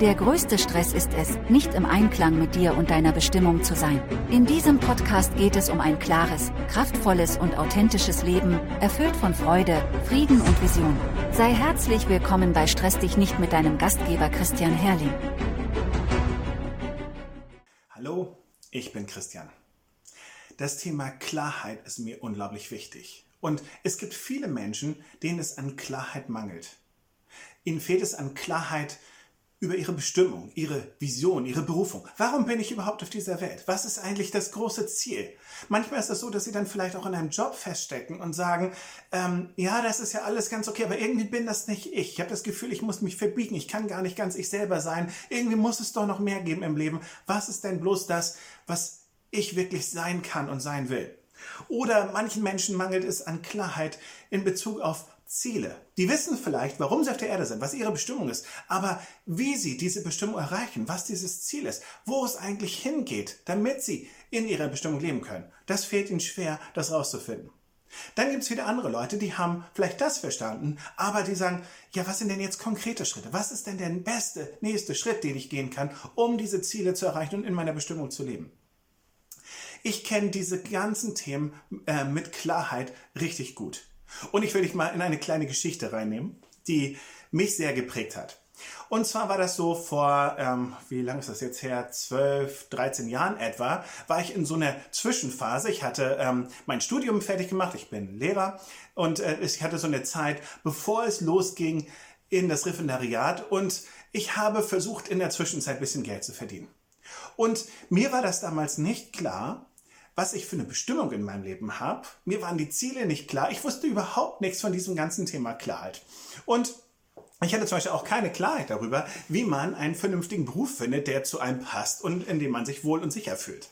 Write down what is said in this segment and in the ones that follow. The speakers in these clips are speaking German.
Der größte Stress ist es, nicht im Einklang mit dir und deiner Bestimmung zu sein. In diesem Podcast geht es um ein klares, kraftvolles und authentisches Leben, erfüllt von Freude, Frieden und Vision. Sei herzlich willkommen bei Stress dich nicht mit deinem Gastgeber Christian Herrling. Hallo, ich bin Christian. Das Thema Klarheit ist mir unglaublich wichtig. Und es gibt viele Menschen, denen es an Klarheit mangelt. Ihnen fehlt es an Klarheit über ihre Bestimmung, ihre Vision, ihre Berufung. Warum bin ich überhaupt auf dieser Welt? Was ist eigentlich das große Ziel? Manchmal ist es so, dass sie dann vielleicht auch in einem Job feststecken und sagen, ähm, ja, das ist ja alles ganz okay, aber irgendwie bin das nicht ich. Ich habe das Gefühl, ich muss mich verbiegen, ich kann gar nicht ganz ich selber sein. Irgendwie muss es doch noch mehr geben im Leben. Was ist denn bloß das, was ich wirklich sein kann und sein will? Oder manchen Menschen mangelt es an Klarheit in Bezug auf Ziele. Die wissen vielleicht, warum sie auf der Erde sind, was ihre Bestimmung ist, aber wie sie diese Bestimmung erreichen, was dieses Ziel ist, wo es eigentlich hingeht, damit sie in ihrer Bestimmung leben können, das fehlt ihnen schwer, das rauszufinden. Dann gibt es wieder andere Leute, die haben vielleicht das verstanden, aber die sagen, ja, was sind denn jetzt konkrete Schritte? Was ist denn der beste nächste Schritt, den ich gehen kann, um diese Ziele zu erreichen und in meiner Bestimmung zu leben? Ich kenne diese ganzen Themen äh, mit Klarheit richtig gut. Und ich will dich mal in eine kleine Geschichte reinnehmen, die mich sehr geprägt hat. Und zwar war das so vor, ähm, wie lange ist das jetzt her? 12, 13 Jahren etwa, war ich in so einer Zwischenphase. Ich hatte ähm, mein Studium fertig gemacht, ich bin Lehrer und äh, ich hatte so eine Zeit, bevor es losging in das Referendariat und ich habe versucht, in der Zwischenzeit ein bisschen Geld zu verdienen. Und mir war das damals nicht klar, was ich für eine Bestimmung in meinem Leben habe. Mir waren die Ziele nicht klar. Ich wusste überhaupt nichts von diesem ganzen Thema Klarheit. Und ich hatte zum Beispiel auch keine Klarheit darüber, wie man einen vernünftigen Beruf findet, der zu einem passt und in dem man sich wohl und sicher fühlt.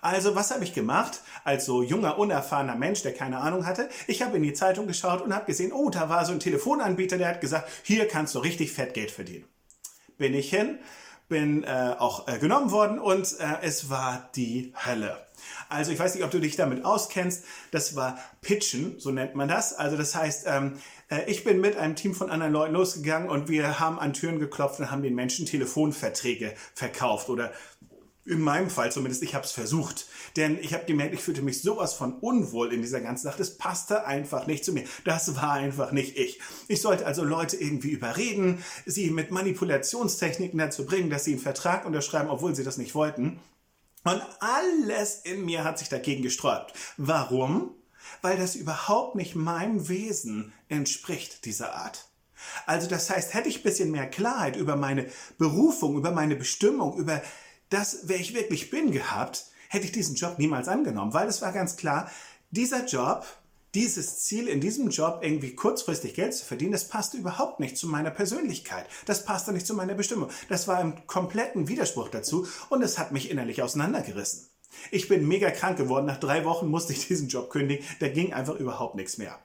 Also was habe ich gemacht als so junger, unerfahrener Mensch, der keine Ahnung hatte? Ich habe in die Zeitung geschaut und habe gesehen, oh, da war so ein Telefonanbieter, der hat gesagt, hier kannst du richtig fett Geld verdienen. Bin ich hin, bin äh, auch äh, genommen worden und äh, es war die Hölle. Also ich weiß nicht, ob du dich damit auskennst. Das war Pitchen, so nennt man das. Also das heißt, ähm, äh, ich bin mit einem Team von anderen Leuten losgegangen und wir haben an Türen geklopft und haben den Menschen Telefonverträge verkauft oder in meinem Fall zumindest, ich habe es versucht. Denn ich habe gemerkt, ich fühlte mich sowas von unwohl in dieser ganzen Sache. Das passte einfach nicht zu mir. Das war einfach nicht ich. Ich sollte also Leute irgendwie überreden, sie mit Manipulationstechniken dazu bringen, dass sie einen Vertrag unterschreiben, obwohl sie das nicht wollten. Und alles in mir hat sich dagegen gesträubt. Warum? Weil das überhaupt nicht meinem Wesen entspricht, dieser Art. Also das heißt, hätte ich ein bisschen mehr Klarheit über meine Berufung, über meine Bestimmung, über das, wer ich wirklich bin gehabt, hätte ich diesen Job niemals angenommen, weil es war ganz klar, dieser Job dieses Ziel in diesem Job irgendwie kurzfristig Geld zu verdienen, das passte überhaupt nicht zu meiner Persönlichkeit. Das passte nicht zu meiner Bestimmung. Das war im kompletten Widerspruch dazu und es hat mich innerlich auseinandergerissen. Ich bin mega krank geworden. Nach drei Wochen musste ich diesen Job kündigen. Da ging einfach überhaupt nichts mehr.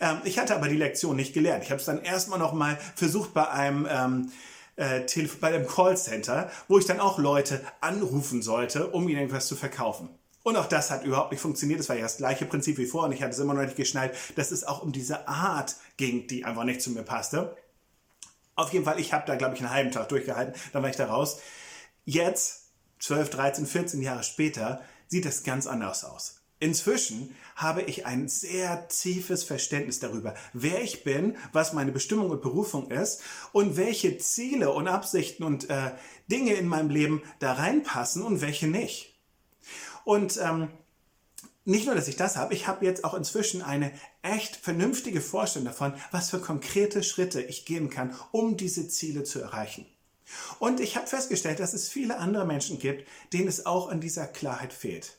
Ähm, ich hatte aber die Lektion nicht gelernt. Ich habe es dann erstmal noch mal versucht bei einem ähm, äh, bei einem Callcenter, wo ich dann auch Leute anrufen sollte, um ihnen etwas zu verkaufen. Und auch das hat überhaupt nicht funktioniert. Das war ja das gleiche Prinzip wie vorher und ich hatte es immer noch nicht geschnallt, dass es auch um diese Art ging, die einfach nicht zu mir passte. Auf jeden Fall, ich habe da, glaube ich, einen halben Tag durchgehalten, dann war ich da raus. Jetzt, 12, 13, 14 Jahre später, sieht das ganz anders aus. Inzwischen habe ich ein sehr tiefes Verständnis darüber, wer ich bin, was meine Bestimmung und Berufung ist und welche Ziele und Absichten und äh, Dinge in meinem Leben da reinpassen und welche nicht. Und ähm, nicht nur, dass ich das habe, ich habe jetzt auch inzwischen eine echt vernünftige Vorstellung davon, was für konkrete Schritte ich gehen kann, um diese Ziele zu erreichen. Und ich habe festgestellt, dass es viele andere Menschen gibt, denen es auch an dieser Klarheit fehlt.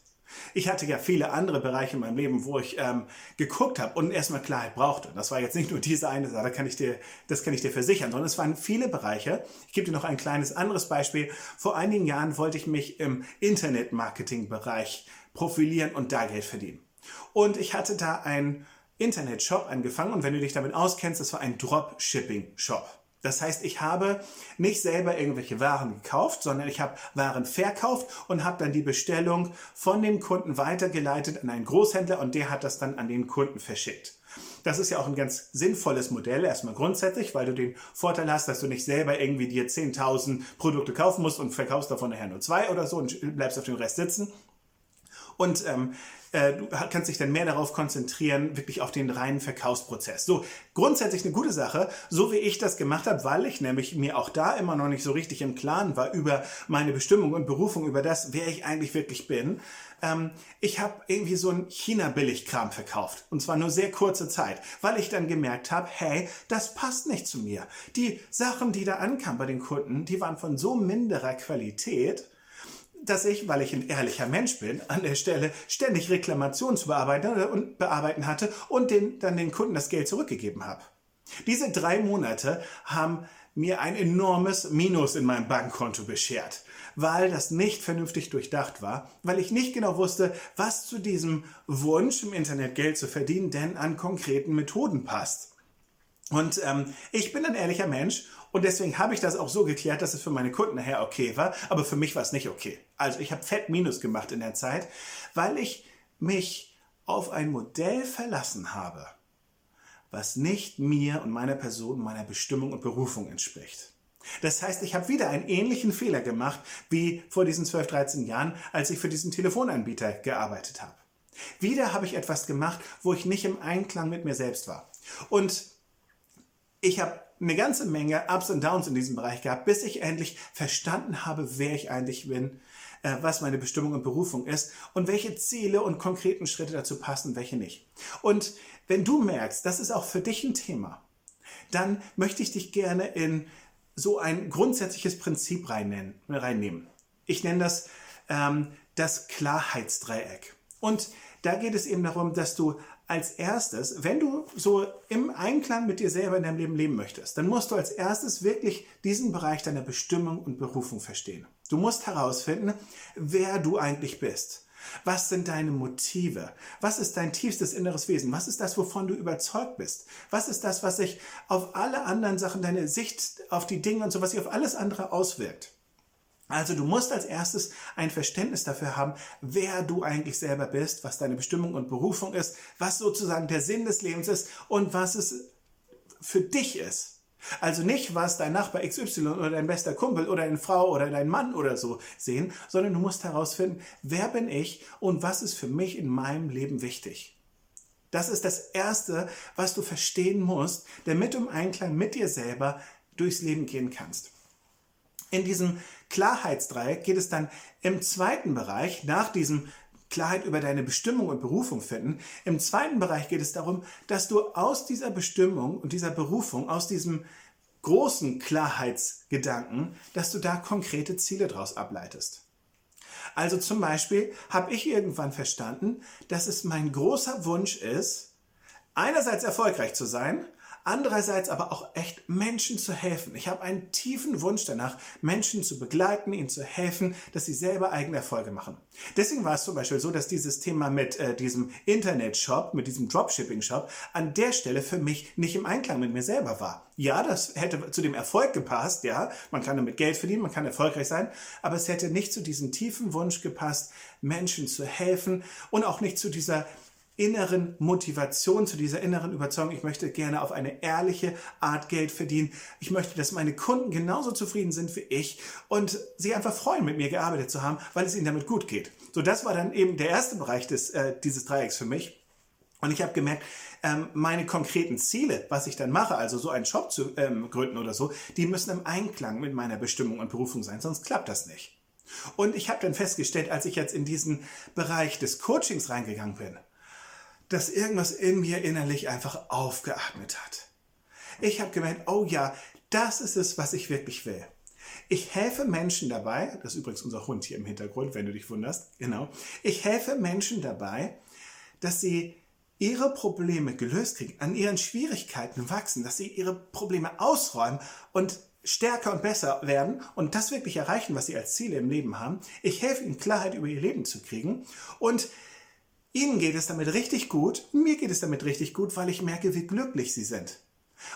Ich hatte ja viele andere Bereiche in meinem Leben, wo ich ähm, geguckt habe und erstmal Klarheit brauchte. Das war jetzt nicht nur diese eine Sache, da kann ich dir, das kann ich dir versichern, sondern es waren viele Bereiche. Ich gebe dir noch ein kleines anderes Beispiel. Vor einigen Jahren wollte ich mich im Internet-Marketing-Bereich profilieren und da Geld verdienen. Und ich hatte da einen Internet-Shop angefangen und wenn du dich damit auskennst, das war ein Dropshipping-Shop. Das heißt, ich habe nicht selber irgendwelche Waren gekauft, sondern ich habe Waren verkauft und habe dann die Bestellung von dem Kunden weitergeleitet an einen Großhändler und der hat das dann an den Kunden verschickt. Das ist ja auch ein ganz sinnvolles Modell, erstmal grundsätzlich, weil du den Vorteil hast, dass du nicht selber irgendwie dir 10.000 Produkte kaufen musst und verkaufst davon nachher nur zwei oder so und bleibst auf dem Rest sitzen. Und ähm, äh, du kannst dich dann mehr darauf konzentrieren, wirklich auf den reinen Verkaufsprozess. So, grundsätzlich eine gute Sache, so wie ich das gemacht habe, weil ich nämlich mir auch da immer noch nicht so richtig im Klaren war über meine Bestimmung und Berufung, über das, wer ich eigentlich wirklich bin. Ähm, ich habe irgendwie so ein China-Billigkram verkauft. Und zwar nur sehr kurze Zeit, weil ich dann gemerkt habe, hey, das passt nicht zu mir. Die Sachen, die da ankamen bei den Kunden, die waren von so minderer Qualität, dass ich, weil ich ein ehrlicher Mensch bin, an der Stelle ständig Reklamationen zu bearbeiten und bearbeiten hatte und den, dann den Kunden das Geld zurückgegeben habe. Diese drei Monate haben mir ein enormes Minus in meinem Bankkonto beschert, weil das nicht vernünftig durchdacht war, weil ich nicht genau wusste, was zu diesem Wunsch im Internet Geld zu verdienen denn an konkreten Methoden passt. Und ähm, ich bin ein ehrlicher Mensch und deswegen habe ich das auch so geklärt, dass es für meine Kunden nachher okay war, aber für mich war es nicht okay. Also ich habe fett Minus gemacht in der Zeit, weil ich mich auf ein Modell verlassen habe, was nicht mir und meiner Person, meiner Bestimmung und Berufung entspricht. Das heißt, ich habe wieder einen ähnlichen Fehler gemacht wie vor diesen 12, 13 Jahren, als ich für diesen Telefonanbieter gearbeitet habe. Wieder habe ich etwas gemacht, wo ich nicht im Einklang mit mir selbst war. Und ich habe eine ganze Menge Ups und Downs in diesem Bereich gehabt, bis ich endlich verstanden habe, wer ich eigentlich bin, äh, was meine Bestimmung und Berufung ist und welche Ziele und konkreten Schritte dazu passen, welche nicht. Und wenn du merkst, das ist auch für dich ein Thema, dann möchte ich dich gerne in so ein grundsätzliches Prinzip reinnehmen. Ich nenne das ähm, das Klarheitsdreieck. Und da geht es eben darum, dass du als erstes, wenn du so im Einklang mit dir selber in deinem Leben leben möchtest, dann musst du als erstes wirklich diesen Bereich deiner Bestimmung und Berufung verstehen. Du musst herausfinden, wer du eigentlich bist. Was sind deine Motive? Was ist dein tiefstes inneres Wesen? Was ist das, wovon du überzeugt bist? Was ist das, was sich auf alle anderen Sachen, deine Sicht auf die Dinge und so, was sich auf alles andere auswirkt? Also du musst als erstes ein Verständnis dafür haben, wer du eigentlich selber bist, was deine Bestimmung und Berufung ist, was sozusagen der Sinn des Lebens ist und was es für dich ist. Also nicht, was dein Nachbar XY oder dein bester Kumpel oder deine Frau oder dein Mann oder so sehen, sondern du musst herausfinden, wer bin ich und was ist für mich in meinem Leben wichtig. Das ist das Erste, was du verstehen musst, damit du im Einklang mit dir selber durchs Leben gehen kannst. In diesem Klarheitsdreieck geht es dann im zweiten Bereich, nach diesem Klarheit über deine Bestimmung und Berufung finden. Im zweiten Bereich geht es darum, dass du aus dieser Bestimmung und dieser Berufung, aus diesem großen Klarheitsgedanken, dass du da konkrete Ziele daraus ableitest. Also zum Beispiel habe ich irgendwann verstanden, dass es mein großer Wunsch ist, einerseits erfolgreich zu sein andererseits aber auch echt Menschen zu helfen. Ich habe einen tiefen Wunsch danach, Menschen zu begleiten, ihnen zu helfen, dass sie selber eigene Erfolge machen. Deswegen war es zum Beispiel so, dass dieses Thema mit äh, diesem Internet-Shop, mit diesem Dropshipping-Shop an der Stelle für mich nicht im Einklang mit mir selber war. Ja, das hätte zu dem Erfolg gepasst, ja, man kann damit Geld verdienen, man kann erfolgreich sein, aber es hätte nicht zu diesem tiefen Wunsch gepasst, Menschen zu helfen und auch nicht zu dieser inneren Motivation, zu dieser inneren Überzeugung, ich möchte gerne auf eine ehrliche Art Geld verdienen. Ich möchte, dass meine Kunden genauso zufrieden sind wie ich und sie einfach freuen, mit mir gearbeitet zu haben, weil es ihnen damit gut geht. So, das war dann eben der erste Bereich des, äh, dieses Dreiecks für mich. Und ich habe gemerkt, ähm, meine konkreten Ziele, was ich dann mache, also so einen Shop zu ähm, gründen oder so, die müssen im Einklang mit meiner Bestimmung und Berufung sein, sonst klappt das nicht. Und ich habe dann festgestellt, als ich jetzt in diesen Bereich des Coachings reingegangen bin, dass irgendwas in mir innerlich einfach aufgeatmet hat. Ich habe gemerkt, oh ja, das ist es, was ich wirklich will. Ich helfe Menschen dabei, das ist übrigens unser Hund hier im Hintergrund, wenn du dich wunderst, genau. Ich helfe Menschen dabei, dass sie ihre Probleme gelöst kriegen, an ihren Schwierigkeiten wachsen, dass sie ihre Probleme ausräumen und stärker und besser werden und das wirklich erreichen, was sie als Ziele im Leben haben. Ich helfe ihnen Klarheit über ihr Leben zu kriegen und Ihnen geht es damit richtig gut, mir geht es damit richtig gut, weil ich merke, wie glücklich Sie sind.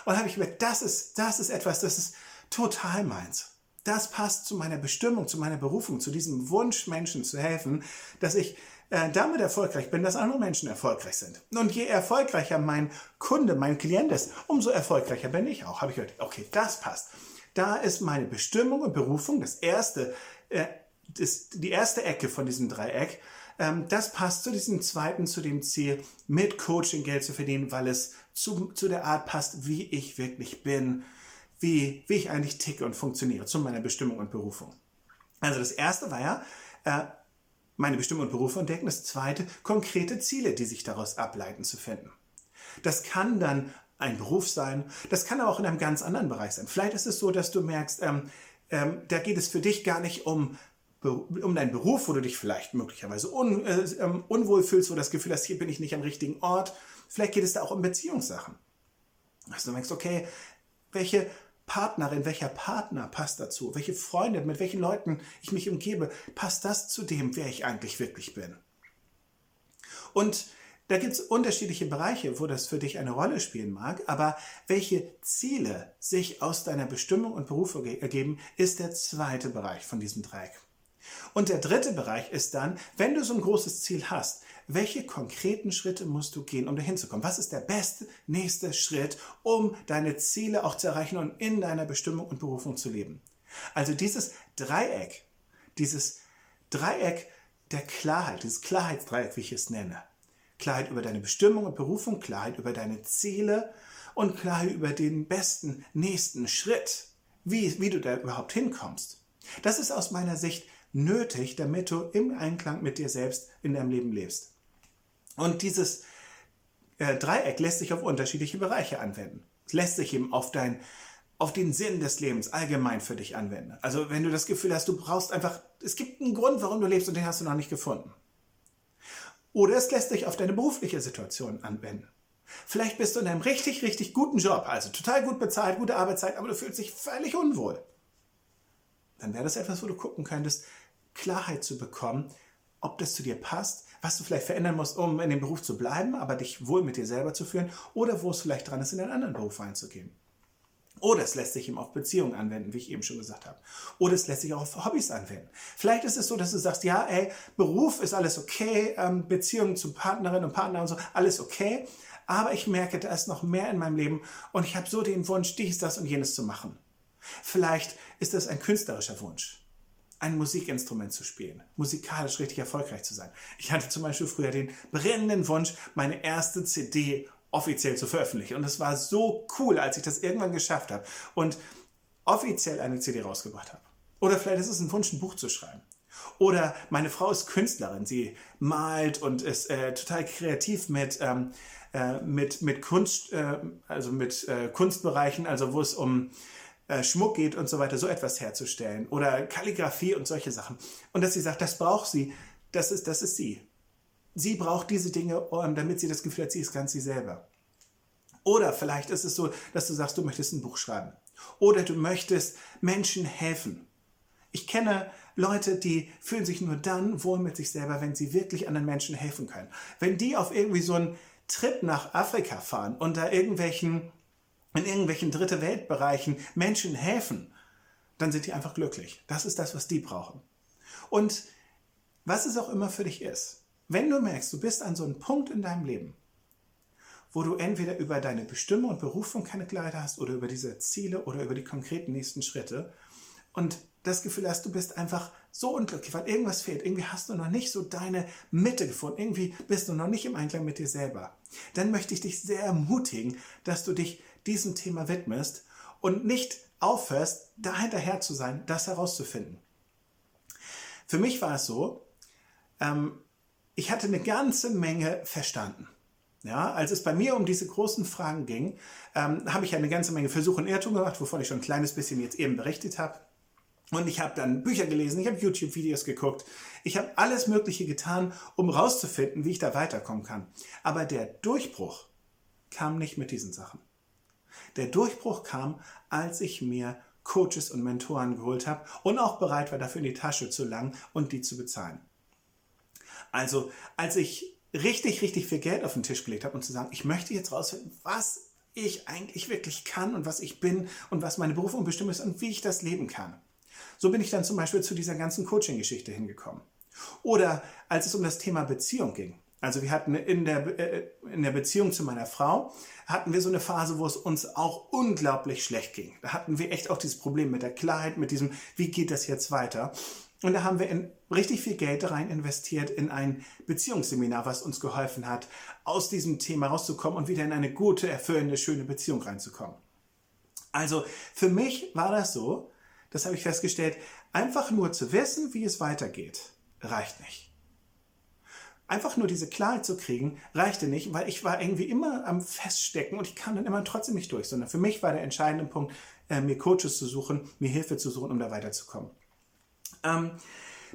Und habe ich gemerkt, das ist, das ist etwas, das ist total meins. Das passt zu meiner Bestimmung, zu meiner Berufung, zu diesem Wunsch, Menschen zu helfen, dass ich äh, damit erfolgreich bin, dass andere Menschen erfolgreich sind. Und je erfolgreicher mein Kunde, mein Klient ist, umso erfolgreicher bin ich auch. Habe ich gehört, okay, das passt. Da ist meine Bestimmung und Berufung, das erste, äh, das, die erste Ecke von diesem Dreieck. Ähm, das passt zu diesem zweiten, zu dem Ziel, mit Coaching Geld zu verdienen, weil es zu, zu der Art passt, wie ich wirklich bin, wie, wie ich eigentlich ticke und funktioniere, zu meiner Bestimmung und Berufung. Also das erste war ja, äh, meine Bestimmung und Berufung entdecken. Das zweite, konkrete Ziele, die sich daraus ableiten, zu finden. Das kann dann ein Beruf sein, das kann aber auch in einem ganz anderen Bereich sein. Vielleicht ist es so, dass du merkst, ähm, ähm, da geht es für dich gar nicht um, um deinen Beruf, wo du dich vielleicht möglicherweise un, äh, ähm, unwohl fühlst, wo du das Gefühl hast, hier bin ich nicht am richtigen Ort. Vielleicht geht es da auch um Beziehungssachen. Dass du merkst, okay, welche Partnerin, welcher Partner passt dazu? Welche Freunde, mit welchen Leuten ich mich umgebe, passt das zu dem, wer ich eigentlich wirklich bin? Und da gibt es unterschiedliche Bereiche, wo das für dich eine Rolle spielen mag, aber welche Ziele sich aus deiner Bestimmung und Berufung ergeben, ist der zweite Bereich von diesem Dreieck. Und der dritte Bereich ist dann, wenn du so ein großes Ziel hast, welche konkreten Schritte musst du gehen, um dahin zu kommen? Was ist der beste nächste Schritt, um deine Ziele auch zu erreichen und in deiner Bestimmung und Berufung zu leben? Also dieses Dreieck, dieses Dreieck der Klarheit, dieses Klarheitsdreieck, wie ich es nenne. Klarheit über deine Bestimmung und Berufung, Klarheit über deine Ziele und Klarheit über den besten nächsten Schritt, wie, wie du da überhaupt hinkommst. Das ist aus meiner Sicht nötig, damit du im Einklang mit dir selbst in deinem Leben lebst. Und dieses äh, Dreieck lässt sich auf unterschiedliche Bereiche anwenden. Es lässt sich eben auf dein auf den Sinn des Lebens allgemein für dich anwenden. Also wenn du das Gefühl hast, du brauchst einfach, es gibt einen Grund, warum du lebst und den hast du noch nicht gefunden. Oder es lässt sich auf deine berufliche Situation anwenden. Vielleicht bist du in einem richtig, richtig guten Job, also total gut bezahlt, gute Arbeitszeit, aber du fühlst dich völlig unwohl. Dann wäre das etwas, wo du gucken könntest, Klarheit zu bekommen, ob das zu dir passt, was du vielleicht verändern musst, um in dem Beruf zu bleiben, aber dich wohl mit dir selber zu führen, oder wo es vielleicht dran ist, in einen anderen Beruf einzugehen. Oder es lässt sich eben auf Beziehungen anwenden, wie ich eben schon gesagt habe. Oder es lässt sich auch auf Hobbys anwenden. Vielleicht ist es so, dass du sagst, ja, ey, Beruf ist alles okay, ähm, Beziehungen zu Partnerinnen und Partnern und so, alles okay. Aber ich merke, da ist noch mehr in meinem Leben und ich habe so den Wunsch, dies, das und jenes zu machen. Vielleicht ist das ein künstlerischer Wunsch ein Musikinstrument zu spielen, musikalisch richtig erfolgreich zu sein. Ich hatte zum Beispiel früher den brennenden Wunsch, meine erste CD offiziell zu veröffentlichen. Und es war so cool, als ich das irgendwann geschafft habe und offiziell eine CD rausgebracht habe. Oder vielleicht ist es ein Wunsch, ein Buch zu schreiben. Oder meine Frau ist Künstlerin, sie malt und ist äh, total kreativ mit, ähm, äh, mit, mit Kunst, äh, also mit äh, Kunstbereichen, also wo es um äh, Schmuck geht und so weiter, so etwas herzustellen oder Kalligrafie und solche Sachen. Und dass sie sagt, das braucht sie, das ist, das ist sie. Sie braucht diese Dinge, damit sie das Gefühl hat, sie ist ganz sie selber. Oder vielleicht ist es so, dass du sagst, du möchtest ein Buch schreiben. Oder du möchtest Menschen helfen. Ich kenne Leute, die fühlen sich nur dann wohl mit sich selber, wenn sie wirklich anderen Menschen helfen können. Wenn die auf irgendwie so einen Trip nach Afrika fahren und da irgendwelchen in irgendwelchen dritte Weltbereichen Menschen helfen, dann sind die einfach glücklich. Das ist das, was die brauchen. Und was es auch immer für dich ist, wenn du merkst, du bist an so einem Punkt in deinem Leben, wo du entweder über deine Bestimmung und Berufung keine Klarheit hast oder über diese Ziele oder über die konkreten nächsten Schritte und das Gefühl hast, du bist einfach so unglücklich, weil irgendwas fehlt. Irgendwie hast du noch nicht so deine Mitte gefunden. Irgendwie bist du noch nicht im Einklang mit dir selber. Dann möchte ich dich sehr ermutigen, dass du dich diesem Thema widmest und nicht aufhörst, da hinterher zu sein, das herauszufinden. Für mich war es so, ähm, ich hatte eine ganze Menge verstanden. Ja, als es bei mir um diese großen Fragen ging, ähm, habe ich eine ganze Menge Versuche und Irrtungen gemacht, wovon ich schon ein kleines bisschen jetzt eben berichtet habe. Und ich habe dann Bücher gelesen, ich habe YouTube-Videos geguckt, ich habe alles Mögliche getan, um rauszufinden, wie ich da weiterkommen kann. Aber der Durchbruch kam nicht mit diesen Sachen. Der Durchbruch kam, als ich mir Coaches und Mentoren geholt habe und auch bereit war, dafür in die Tasche zu langen und die zu bezahlen. Also, als ich richtig, richtig viel Geld auf den Tisch gelegt habe und zu sagen, ich möchte jetzt rausfinden, was ich eigentlich wirklich kann und was ich bin und was meine Berufung bestimmt ist und wie ich das leben kann. So bin ich dann zum Beispiel zu dieser ganzen Coaching-Geschichte hingekommen. Oder als es um das Thema Beziehung ging. Also wir hatten in der, äh, in der Beziehung zu meiner Frau, hatten wir so eine Phase, wo es uns auch unglaublich schlecht ging. Da hatten wir echt auch dieses Problem mit der Klarheit, mit diesem, wie geht das jetzt weiter? Und da haben wir in richtig viel Geld rein investiert in ein Beziehungsseminar, was uns geholfen hat, aus diesem Thema rauszukommen und wieder in eine gute, erfüllende, schöne Beziehung reinzukommen. Also für mich war das so, das habe ich festgestellt, einfach nur zu wissen, wie es weitergeht, reicht nicht. Einfach nur diese Klarheit zu kriegen, reichte nicht, weil ich war irgendwie immer am Feststecken und ich kam dann immer trotzdem nicht durch, sondern für mich war der entscheidende Punkt, äh, mir Coaches zu suchen, mir Hilfe zu suchen, um da weiterzukommen. Ähm,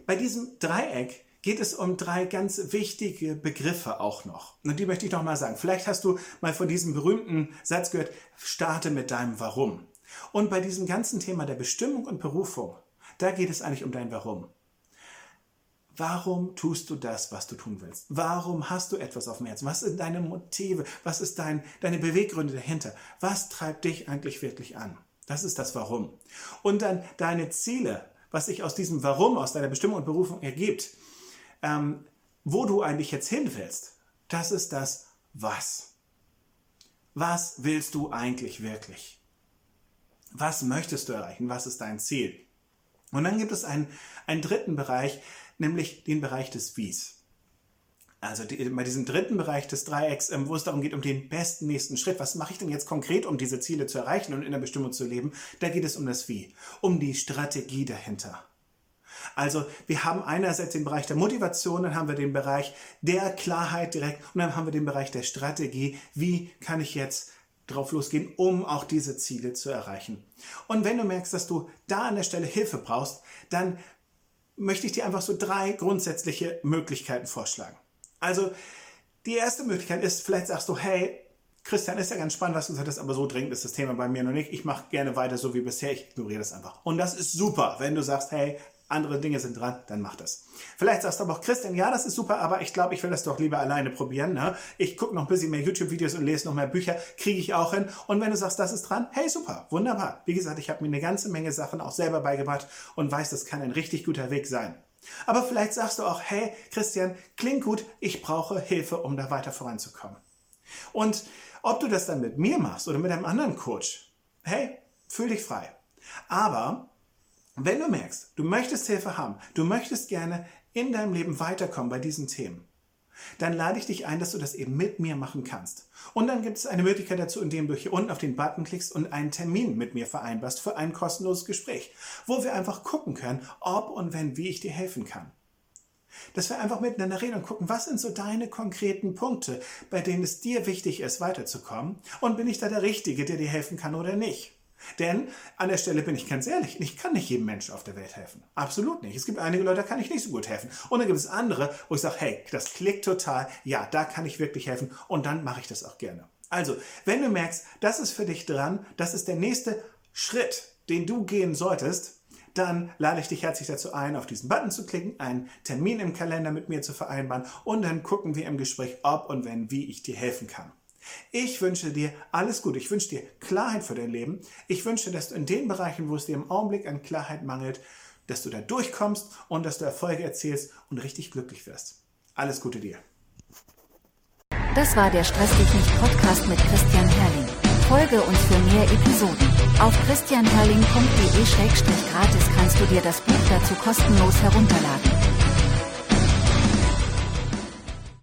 bei diesem Dreieck geht es um drei ganz wichtige Begriffe auch noch. Und die möchte ich noch mal sagen. Vielleicht hast du mal von diesem berühmten Satz gehört, starte mit deinem Warum. Und bei diesem ganzen Thema der Bestimmung und Berufung, da geht es eigentlich um dein Warum. Warum tust du das, was du tun willst? Warum hast du etwas auf dem Herzen? Was sind deine Motive? Was ist dein, deine Beweggründe dahinter? Was treibt dich eigentlich wirklich an? Das ist das Warum. Und dann deine Ziele, was sich aus diesem Warum, aus deiner Bestimmung und Berufung ergibt, ähm, wo du eigentlich jetzt hin willst, das ist das Was. Was willst du eigentlich wirklich? Was möchtest du erreichen? Was ist dein Ziel? Und dann gibt es einen, einen dritten Bereich, nämlich den Bereich des Wies. Also die, bei diesem dritten Bereich des Dreiecks, ähm, wo es darum geht, um den besten nächsten Schritt. Was mache ich denn jetzt konkret, um diese Ziele zu erreichen und in der Bestimmung zu leben? Da geht es um das Wie, um die Strategie dahinter. Also wir haben einerseits den Bereich der Motivation, dann haben wir den Bereich der Klarheit direkt und dann haben wir den Bereich der Strategie. Wie kann ich jetzt drauf losgehen, um auch diese Ziele zu erreichen? Und wenn du merkst, dass du da an der Stelle Hilfe brauchst, dann möchte ich dir einfach so drei grundsätzliche Möglichkeiten vorschlagen. Also die erste Möglichkeit ist, vielleicht sagst du, hey, Christian, ist ja ganz spannend, was du gesagt hast, aber so dringend ist das Thema bei mir noch nicht. Ich mache gerne weiter so wie bisher, ich ignoriere das einfach. Und das ist super, wenn du sagst, hey, andere Dinge sind dran, dann mach das. Vielleicht sagst du aber auch, Christian, ja, das ist super, aber ich glaube, ich will das doch lieber alleine probieren. Ne? Ich gucke noch ein bisschen mehr YouTube-Videos und lese noch mehr Bücher, kriege ich auch hin. Und wenn du sagst, das ist dran, hey, super, wunderbar. Wie gesagt, ich habe mir eine ganze Menge Sachen auch selber beigebracht und weiß, das kann ein richtig guter Weg sein. Aber vielleicht sagst du auch, hey, Christian, klingt gut, ich brauche Hilfe, um da weiter voranzukommen. Und ob du das dann mit mir machst oder mit einem anderen Coach, hey, fühl dich frei. Aber wenn du merkst, du möchtest Hilfe haben, du möchtest gerne in deinem Leben weiterkommen bei diesen Themen, dann lade ich dich ein, dass du das eben mit mir machen kannst. Und dann gibt es eine Möglichkeit dazu, indem du hier unten auf den Button klickst und einen Termin mit mir vereinbarst für ein kostenloses Gespräch, wo wir einfach gucken können, ob und wenn, wie ich dir helfen kann. Dass wir einfach miteinander reden und gucken, was sind so deine konkreten Punkte, bei denen es dir wichtig ist, weiterzukommen und bin ich da der Richtige, der dir helfen kann oder nicht. Denn an der Stelle bin ich ganz ehrlich, ich kann nicht jedem Menschen auf der Welt helfen. Absolut nicht. Es gibt einige Leute, da kann ich nicht so gut helfen. Und dann gibt es andere, wo ich sage, hey, das klickt total, ja, da kann ich wirklich helfen und dann mache ich das auch gerne. Also, wenn du merkst, das ist für dich dran, das ist der nächste Schritt, den du gehen solltest, dann lade ich dich herzlich dazu ein, auf diesen Button zu klicken, einen Termin im Kalender mit mir zu vereinbaren und dann gucken wir im Gespräch, ob und wenn, wie ich dir helfen kann. Ich wünsche dir alles Gute. Ich wünsche dir Klarheit für dein Leben. Ich wünsche, dass du in den Bereichen, wo es dir im Augenblick an Klarheit mangelt, dass du da durchkommst und dass du Erfolge erzielst und richtig glücklich wirst. Alles Gute dir. Das war der Stress dich nicht Podcast mit Christian Herrling. Folge uns für mehr Episoden. Auf christianherrling.de-gratis kannst du dir das Buch dazu kostenlos herunterladen.